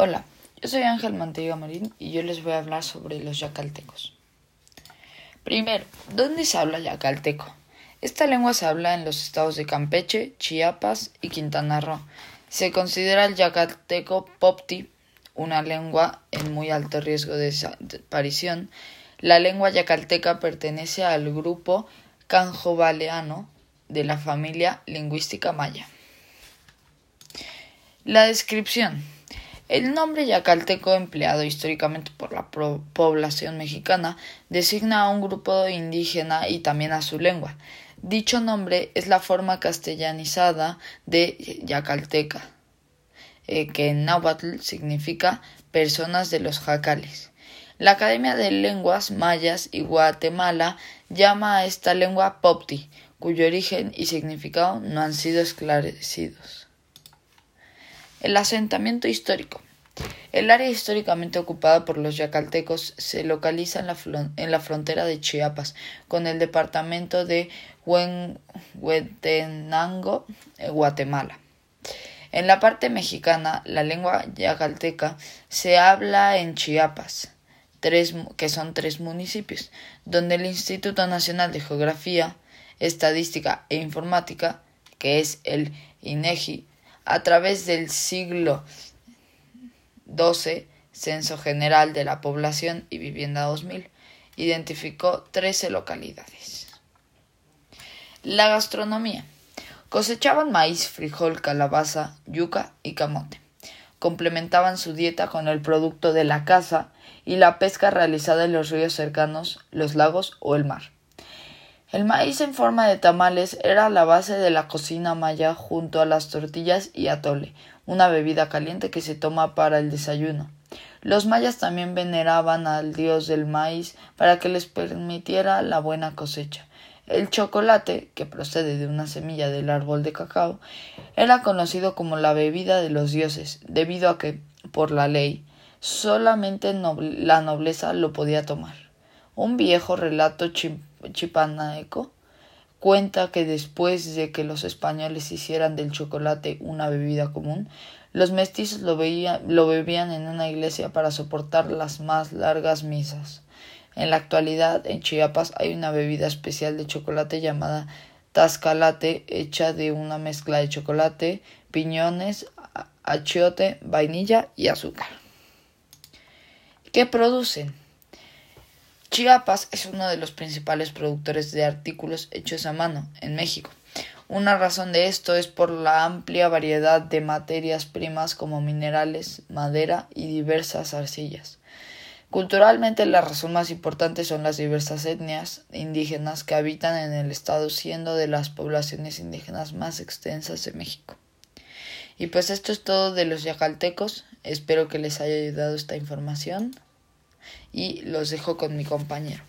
Hola, yo soy Ángel Manteiga Marín y yo les voy a hablar sobre los yacaltecos. Primero, ¿dónde se habla yacalteco? Esta lengua se habla en los estados de Campeche, Chiapas y Quintana Roo. Se considera el yacalteco popti una lengua en muy alto riesgo de desaparición. La lengua yacalteca pertenece al grupo canjobaleano de la familia lingüística maya. La descripción. El nombre yacalteco empleado históricamente por la población mexicana designa a un grupo indígena y también a su lengua. Dicho nombre es la forma castellanizada de yacalteca, eh, que en náhuatl significa personas de los jacales. La Academia de Lenguas Mayas y Guatemala llama a esta lengua popti, cuyo origen y significado no han sido esclarecidos. El asentamiento histórico. El área históricamente ocupada por los yacaltecos se localiza en la, frontera de Chiapas con el departamento de Huehuetenango, eh, Guatemala. En la parte mexicana, la lengua yacalteca se habla en Chiapas, tres, que son tres municipios, donde el Instituto Nacional de Geografía, Estadística e Informática, que es el INEGI, a través del siglo XII, Censo General de la Población y Vivienda 2000, identificó 13 localidades. La gastronomía. Cosechaban maíz, frijol, calabaza, yuca y camote. Complementaban su dieta con el producto de la caza y la pesca realizada en los ríos cercanos, los lagos o el mar. El maíz en forma de tamales era la base de la cocina maya junto a las tortillas y atole, una bebida caliente que se toma para el desayuno. Los mayas también veneraban al dios del maíz para que les permitiera la buena cosecha. El chocolate, que procede de una semilla del árbol de cacao, era conocido como la bebida de los dioses, debido a que, por la ley, solamente la nobleza lo podía tomar. Un viejo relato Chipanaeco cuenta que después de que los españoles hicieran del chocolate una bebida común, los mestizos lo, lo bebían en una iglesia para soportar las más largas misas. En la actualidad, en Chiapas hay una bebida especial de chocolate llamada tascalate, hecha de una mezcla de chocolate, piñones, achiote, vainilla y azúcar. ¿Qué producen? Chiapas es uno de los principales productores de artículos hechos a mano en México. Una razón de esto es por la amplia variedad de materias primas como minerales, madera y diversas arcillas. Culturalmente la razón más importante son las diversas etnias indígenas que habitan en el estado siendo de las poblaciones indígenas más extensas de México. Y pues esto es todo de los yacaltecos. Espero que les haya ayudado esta información y los dejo con mi compañero.